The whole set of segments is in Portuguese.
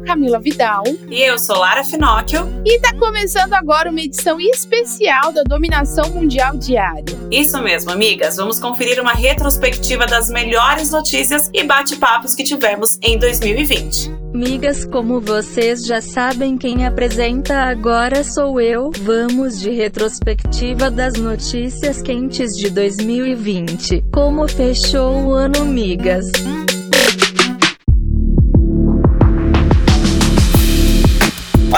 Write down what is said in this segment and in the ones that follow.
sou Camila Vidal. E eu sou Lara Finocchio. E tá começando agora uma edição especial da Dominação Mundial Diária. Isso mesmo, amigas. Vamos conferir uma retrospectiva das melhores notícias e bate-papos que tivemos em 2020. Migas, como vocês já sabem, quem apresenta agora sou eu. Vamos de retrospectiva das notícias quentes de 2020. Como fechou o ano, migas?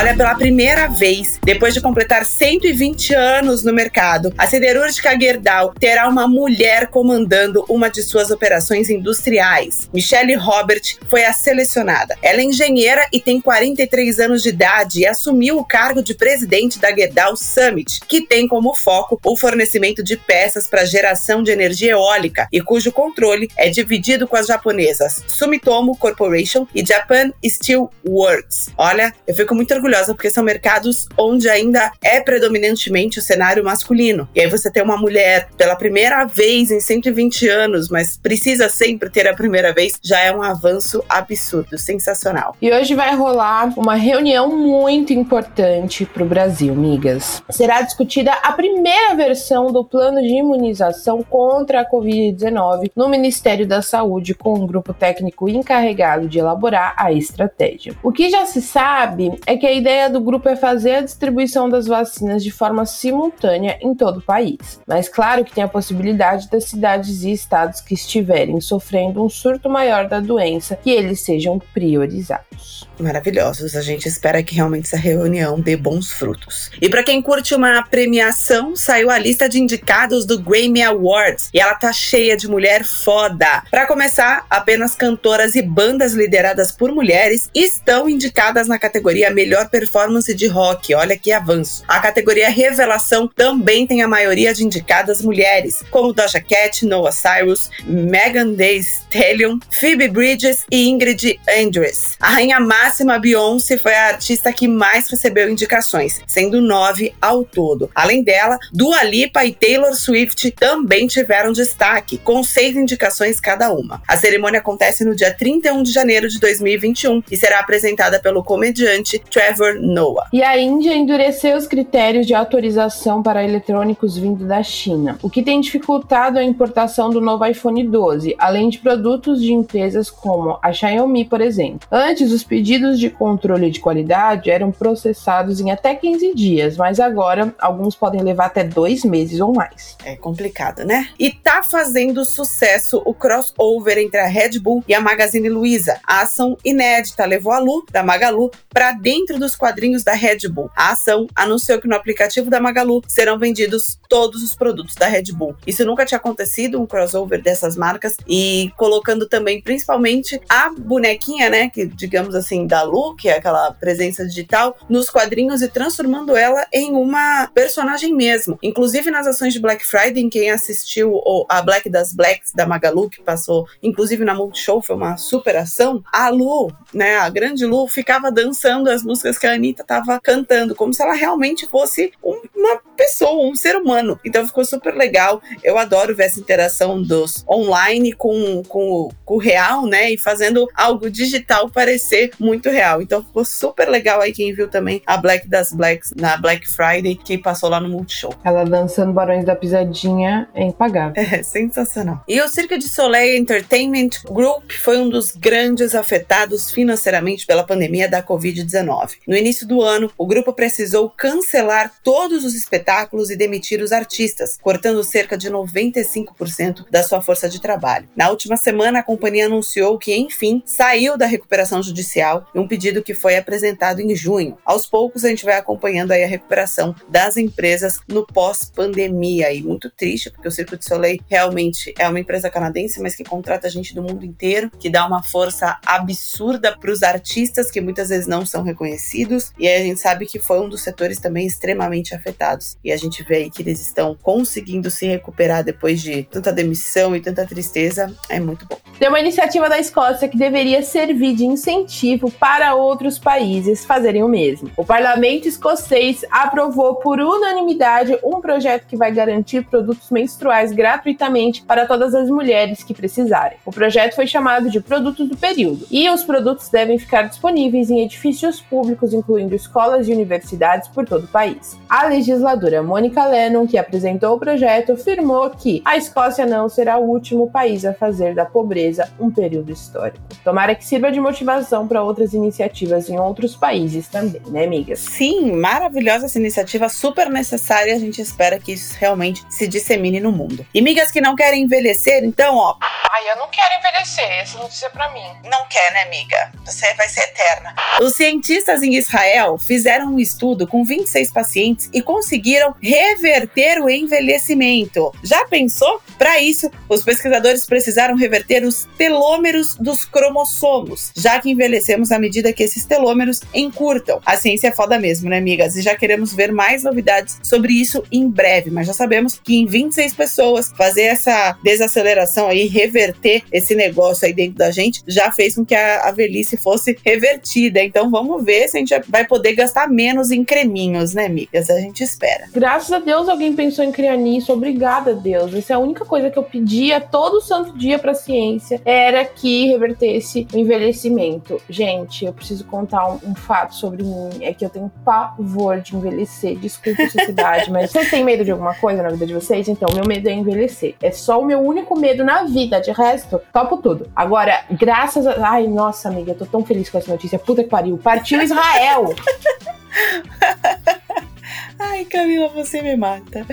Olha, pela primeira vez, depois de completar 120 anos no mercado, a siderúrgica Gerdau terá uma mulher comandando uma de suas operações industriais. Michelle Robert foi a selecionada. Ela é engenheira e tem 43 anos de idade e assumiu o cargo de presidente da Gerdau Summit, que tem como foco o fornecimento de peças para geração de energia eólica e cujo controle é dividido com as japonesas Sumitomo Corporation e Japan Steel Works. Olha, eu fico muito orgulhosa porque são mercados onde ainda é predominantemente o cenário masculino. E aí você tem uma mulher pela primeira vez em 120 anos, mas precisa sempre ter a primeira vez, já é um avanço absurdo, sensacional. E hoje vai rolar uma reunião muito importante para o Brasil, migas. Será discutida a primeira versão do plano de imunização contra a Covid-19 no Ministério da Saúde, com um grupo técnico encarregado de elaborar a estratégia. O que já se sabe é que a ideia do grupo é fazer a distribuição das vacinas de forma simultânea em todo o país. Mas claro que tem a possibilidade das cidades e estados que estiverem sofrendo um surto maior da doença que eles sejam priorizados. Maravilhosos. A gente espera que realmente essa reunião dê bons frutos. E para quem curte uma premiação, saiu a lista de indicados do Grammy Awards e ela tá cheia de mulher foda. Para começar, apenas cantoras e bandas lideradas por mulheres estão indicadas na categoria Melhor melhor performance de rock. Olha que avanço. A categoria Revelação também tem a maioria de indicadas mulheres, como Doja Cat, Noah Cyrus, Megan Thee Stallion, Phoebe Bridges e Ingrid Andress. A rainha máxima Beyoncé foi a artista que mais recebeu indicações, sendo nove ao todo. Além dela, Dua Lipa e Taylor Swift também tiveram destaque, com seis indicações cada uma. A cerimônia acontece no dia 31 de janeiro de 2021 e será apresentada pelo comediante Trevor Trevor Noah. E a Índia endureceu os critérios de autorização para eletrônicos vindo da China, o que tem dificultado a importação do novo iPhone 12, além de produtos de empresas como a Xiaomi, por exemplo. Antes, os pedidos de controle de qualidade eram processados em até 15 dias, mas agora alguns podem levar até dois meses ou mais. É complicado, né? E tá fazendo sucesso o crossover entre a Red Bull e a Magazine Luiza. A ação inédita levou a Lu, da Magalu, para dentro dos quadrinhos da Red Bull. A ação anunciou que no aplicativo da Magalu serão vendidos todos os produtos da Red Bull. Isso nunca tinha acontecido, um crossover dessas marcas, e colocando também principalmente a bonequinha, né, que digamos assim, da Lu, que é aquela presença digital, nos quadrinhos e transformando ela em uma personagem mesmo. Inclusive nas ações de Black Friday, quem assistiu a Black das Blacks da Magalu, que passou inclusive na Multishow, foi uma super ação, a Lu, né, a grande Lu, ficava dançando as músicas que a Anitta tava cantando, como se ela realmente fosse uma pessoa, um ser humano. Então ficou super legal. Eu adoro ver essa interação dos online com, com, com o real, né? E fazendo algo digital parecer muito real. Então ficou super legal aí quem viu também a Black das Blacks na Black Friday, que passou lá no Multishow. Ela dançando Barões da Pisadinha é impagável. É, sensacional. E o Cirque de Soleil Entertainment Group foi um dos grandes afetados financeiramente pela pandemia da Covid-19. No início do ano, o grupo precisou cancelar todos os espetáculos e demitir os artistas, cortando cerca de 95% da sua força de trabalho. Na última semana, a companhia anunciou que, enfim, saiu da recuperação judicial um pedido que foi apresentado em junho. Aos poucos, a gente vai acompanhando aí a recuperação das empresas no pós-pandemia. E muito triste, porque o Circo de Soleil realmente é uma empresa canadense, mas que contrata gente do mundo inteiro, que dá uma força absurda para os artistas que muitas vezes não são reconhecidos e a gente sabe que foi um dos setores também extremamente afetados. E a gente vê aí que eles estão conseguindo se recuperar depois de tanta demissão e tanta tristeza. É muito bom. Tem uma iniciativa da Escócia que deveria servir de incentivo para outros países fazerem o mesmo. O parlamento escocês aprovou por unanimidade um projeto que vai garantir produtos menstruais gratuitamente para todas as mulheres que precisarem. O projeto foi chamado de Produtos do Período e os produtos devem ficar disponíveis em edifícios públicos, incluindo escolas e universidades por todo o país. A legisladora Mônica Lennon, que apresentou o projeto, afirmou que a Escócia não será o último país a fazer da pobreza um período histórico. Tomara que sirva de motivação para outras iniciativas em outros países também, né, amigas? Sim, maravilhosa essa iniciativa, super necessária. A gente espera que isso realmente se dissemine no mundo. E migas que não querem envelhecer, então, ó. Ai, eu não quero envelhecer, essa notícia é pra mim. Não quer, né, amiga? Você vai ser eterna. Os cientistas em Israel fizeram um estudo com 26 pacientes e conseguiram reverter o envelhecimento. Já pensou? Para isso, os pesquisadores precisaram reverter os telômeros dos cromossomos, já que envelhecemos à medida que esses telômeros encurtam. A ciência é foda mesmo, né, amigas? E já queremos ver mais novidades sobre isso em breve, mas já sabemos que em 26 pessoas fazer essa desaceleração aí, reverter esse negócio aí dentro da gente, já fez com que a, a velhice fosse revertida. Então vamos ver se a gente vai poder gastar menos em creminhos, né, amigas? A gente espera. Graças a Deus alguém pensou em criar nisso. Obrigada, Deus. Essa é a única coisa que eu pedia todo santo dia pra ciência era que revertesse o envelhecimento. Gente, eu preciso contar um, um fato sobre mim. É que eu tenho pavor de envelhecer. Desculpa a sociedade, mas vocês têm medo de alguma coisa na vida de vocês? Então, meu medo é envelhecer. É só o meu único medo na vida. De resto, topo tudo. Agora, graças a. Ai, nossa, amiga, eu tô tão feliz com essa notícia. Puta que pariu. Partiu Israel! Ai, Camila, você me mata.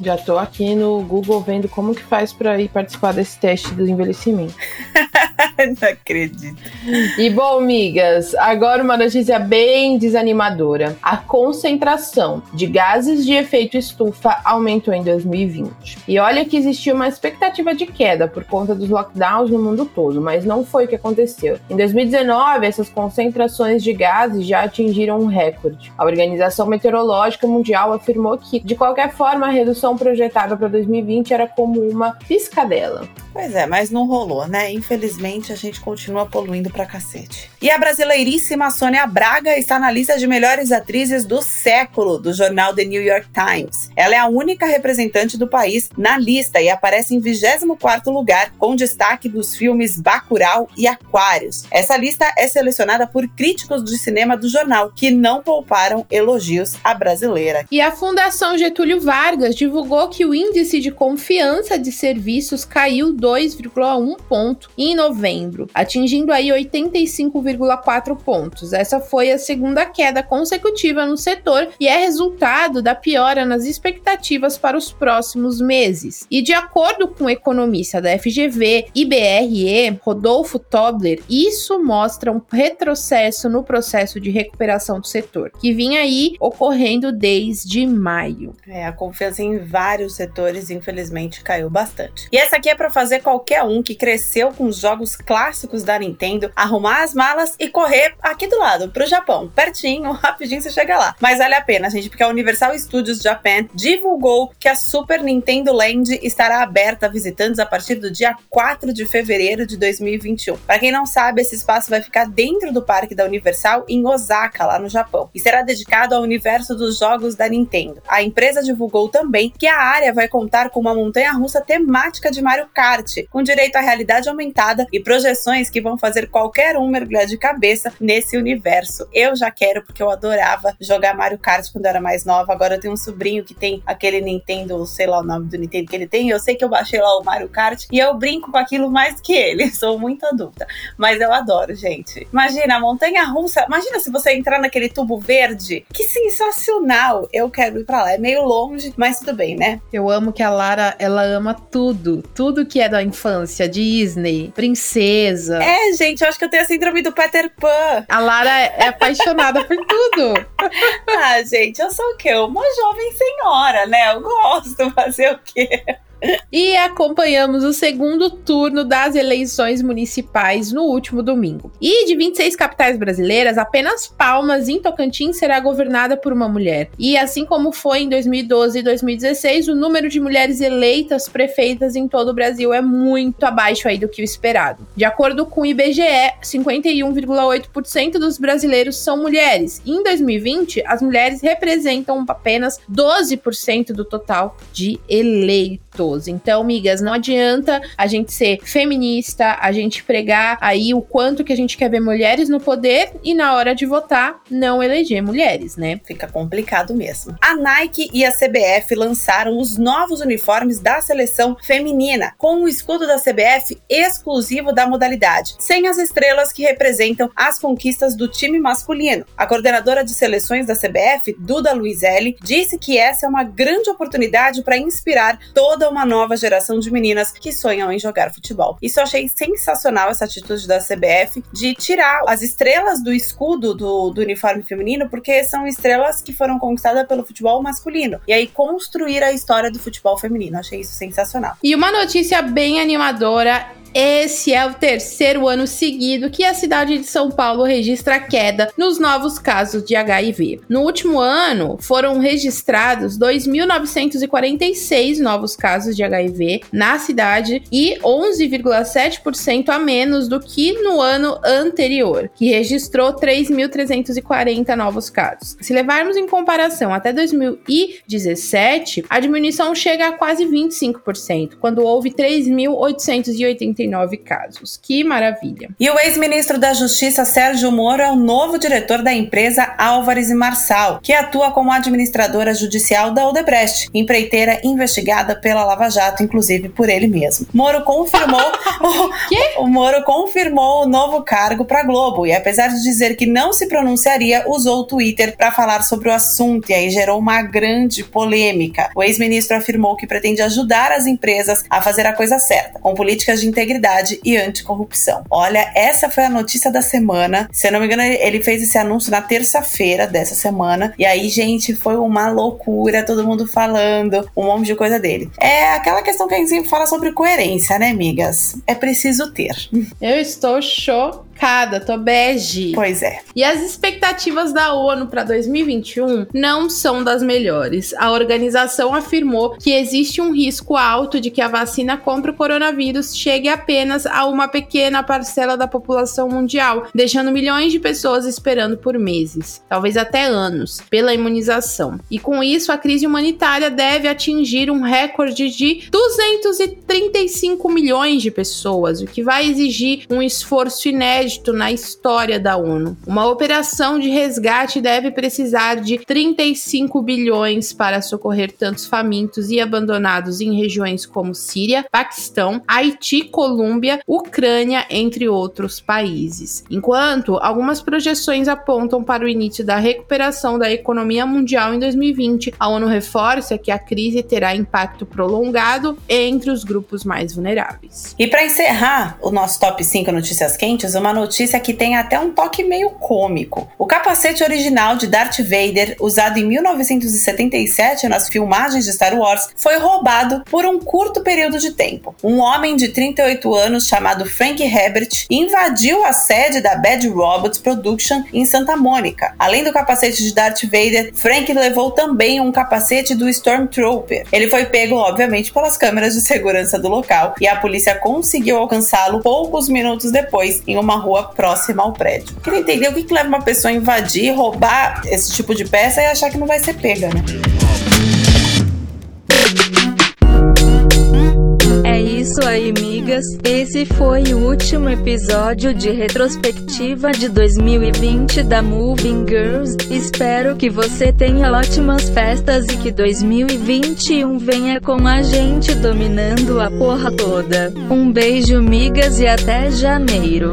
Já tô aqui no Google vendo como que faz para ir participar desse teste do envelhecimento. Não acredito. E bom, amigas, agora uma notícia bem desanimadora. A concentração de gases de efeito estufa aumentou em 2020. E olha que existia uma expectativa de queda por conta dos lockdowns no mundo todo, mas não foi o que aconteceu. Em 2019, essas concentrações de gases já atingiram um recorde. A Organização Meteorológica Mundial afirmou que, de qualquer forma, a redução projetada para 2020 era como uma piscadela. Pois é, mas não rolou, né? Infelizmente a gente continua poluindo pra cacete. E a brasileiríssima Sônia Braga está na lista de melhores atrizes do século do jornal The New York Times. Ela é a única representante do país na lista e aparece em 24º lugar, com destaque dos filmes Bacurau e Aquários. Essa lista é selecionada por críticos de cinema do jornal, que não pouparam elogios à brasileira. E a Fundação Getúlio Vargas divulgou que o índice de confiança de serviços caiu 2,1 ponto em novembro, atingindo aí 85,4 pontos. Essa foi a segunda queda consecutiva no setor e é resultado da piora nas expectativas para os próximos meses. E de acordo com o economista da FGV, IBRE, Rodolfo Tobler, isso mostra um retrocesso no processo de recuperação do setor, que vinha aí ocorrendo desde maio. É, a confiança em vários setores, infelizmente, caiu bastante. E essa aqui é para fazer qualquer um que cresceu com os jogos clássicos da Nintendo arrumar as malas e correr aqui do lado, pro Japão. Pertinho, rapidinho você chega lá. Mas vale a pena, gente, porque a Universal Studios Japan divulgou que a Super Nintendo Land estará aberta a visitantes a partir do dia 4 de fevereiro de 2021. Para quem não sabe, esse espaço vai ficar dentro do parque da Universal em Osaka, lá no Japão, e será dedicado ao universo dos jogos da Nintendo. A empresa divulgou também que a área vai contar com uma montanha-russa temática de Mario Kart, com direito à realidade aumentada e projeções que vão fazer qualquer um mergulhar de cabeça nesse universo. Eu já quero, porque eu adorava jogar Mario Kart quando eu era mais nova. Agora eu tenho um sobrinho que tem aquele Nintendo, sei lá o nome do Nintendo que ele tem. Eu sei que eu baixei lá o Mario Kart e eu brinco com aquilo mais que ele. Sou muito adulta. Mas eu adoro, gente. Imagina, a montanha russa. Imagina se você entrar naquele tubo verde. Que sensacional! Eu quero ir pra lá. É meio longe, mas tudo bem, né? Eu amo que a Lara, ela ama tudo. Tudo que é da infância, Disney, princesa. É, gente, eu acho que eu tenho a síndrome do Peter Pan. A Lara é apaixonada por tudo. ah, gente, eu sou o quê? Uma jovem senhora, né? Eu gosto, fazer o quê? E acompanhamos o segundo turno das eleições municipais no último domingo. E de 26 capitais brasileiras, apenas Palmas, em Tocantins, será governada por uma mulher. E assim como foi em 2012 e 2016, o número de mulheres eleitas prefeitas em todo o Brasil é muito abaixo aí do que o esperado. De acordo com o IBGE, 51,8% dos brasileiros são mulheres. Em 2020, as mulheres representam apenas 12% do total de eleitos. Então, migas, não adianta a gente ser feminista, a gente pregar aí o quanto que a gente quer ver mulheres no poder e na hora de votar não eleger mulheres, né? Fica complicado mesmo. A Nike e a CBF lançaram os novos uniformes da seleção feminina, com o escudo da CBF exclusivo da modalidade, sem as estrelas que representam as conquistas do time masculino. A coordenadora de seleções da CBF, Duda Luizelli, disse que essa é uma grande oportunidade para inspirar toda uma nova geração de meninas que sonham em jogar futebol. Isso eu achei sensacional essa atitude da CBF de tirar as estrelas do escudo do, do uniforme feminino, porque são estrelas que foram conquistadas pelo futebol masculino. E aí construir a história do futebol feminino. Achei isso sensacional. E uma notícia bem animadora esse é o terceiro ano seguido que a cidade de São Paulo registra queda nos novos casos de HIV. No último ano, foram registrados 2.946 novos casos de HIV na cidade e 11,7% a menos do que no ano anterior, que registrou 3.340 novos casos. Se levarmos em comparação até 2017, a diminuição chega a quase 25%, quando houve 3.880 casos. Que maravilha. E o ex-ministro da Justiça, Sérgio Moro, é o novo diretor da empresa Álvares e Marçal, que atua como administradora judicial da Odebrecht, empreiteira investigada pela Lava Jato, inclusive por ele mesmo. Moro confirmou o, o Moro confirmou o novo cargo para Globo e apesar de dizer que não se pronunciaria, usou o Twitter para falar sobre o assunto e aí gerou uma grande polêmica. O ex-ministro afirmou que pretende ajudar as empresas a fazer a coisa certa, com políticas de integridade integridade e anticorrupção. Olha, essa foi a notícia da semana. Se eu não me engano, ele fez esse anúncio na terça-feira dessa semana. E aí, gente, foi uma loucura, todo mundo falando um monte de coisa dele. É aquela questão que a gente sempre fala sobre coerência, né, amigas? É preciso ter. Eu estou chocada tô bege. Pois é. E as expectativas da ONU para 2021 não são das melhores. A organização afirmou que existe um risco alto de que a vacina contra o coronavírus chegue apenas a uma pequena parcela da população mundial, deixando milhões de pessoas esperando por meses, talvez até anos, pela imunização. E com isso, a crise humanitária deve atingir um recorde de 235 milhões de pessoas, o que vai exigir um esforço inédito inédito na história da ONU. Uma operação de resgate deve precisar de 35 bilhões para socorrer tantos famintos e abandonados em regiões como Síria, Paquistão, Haiti, Colômbia, Ucrânia, entre outros países. Enquanto algumas projeções apontam para o início da recuperação da economia mundial em 2020, a ONU reforça que a crise terá impacto prolongado entre os grupos mais vulneráveis. E para encerrar o nosso top 5 notícias quentes, uma notícia que tem até um toque meio cômico. O capacete original de Darth Vader, usado em 1977 nas filmagens de Star Wars, foi roubado por um curto período de tempo. Um homem de 38 anos chamado Frank Herbert invadiu a sede da Bad Robots Production em Santa Mônica. Além do capacete de Darth Vader, Frank levou também um capacete do Stormtrooper. Ele foi pego, obviamente, pelas câmeras de segurança do local e a polícia conseguiu alcançá-lo poucos minutos depois em uma rua próxima ao prédio. Queria entender o que, que leva uma pessoa a invadir, roubar esse tipo de peça e achar que não vai ser pega, né? É isso aí, migas. Esse foi o último episódio de retrospectiva de 2020 da Moving Girls. Espero que você tenha ótimas festas e que 2021 venha com a gente dominando a porra toda. Um beijo, migas, e até janeiro.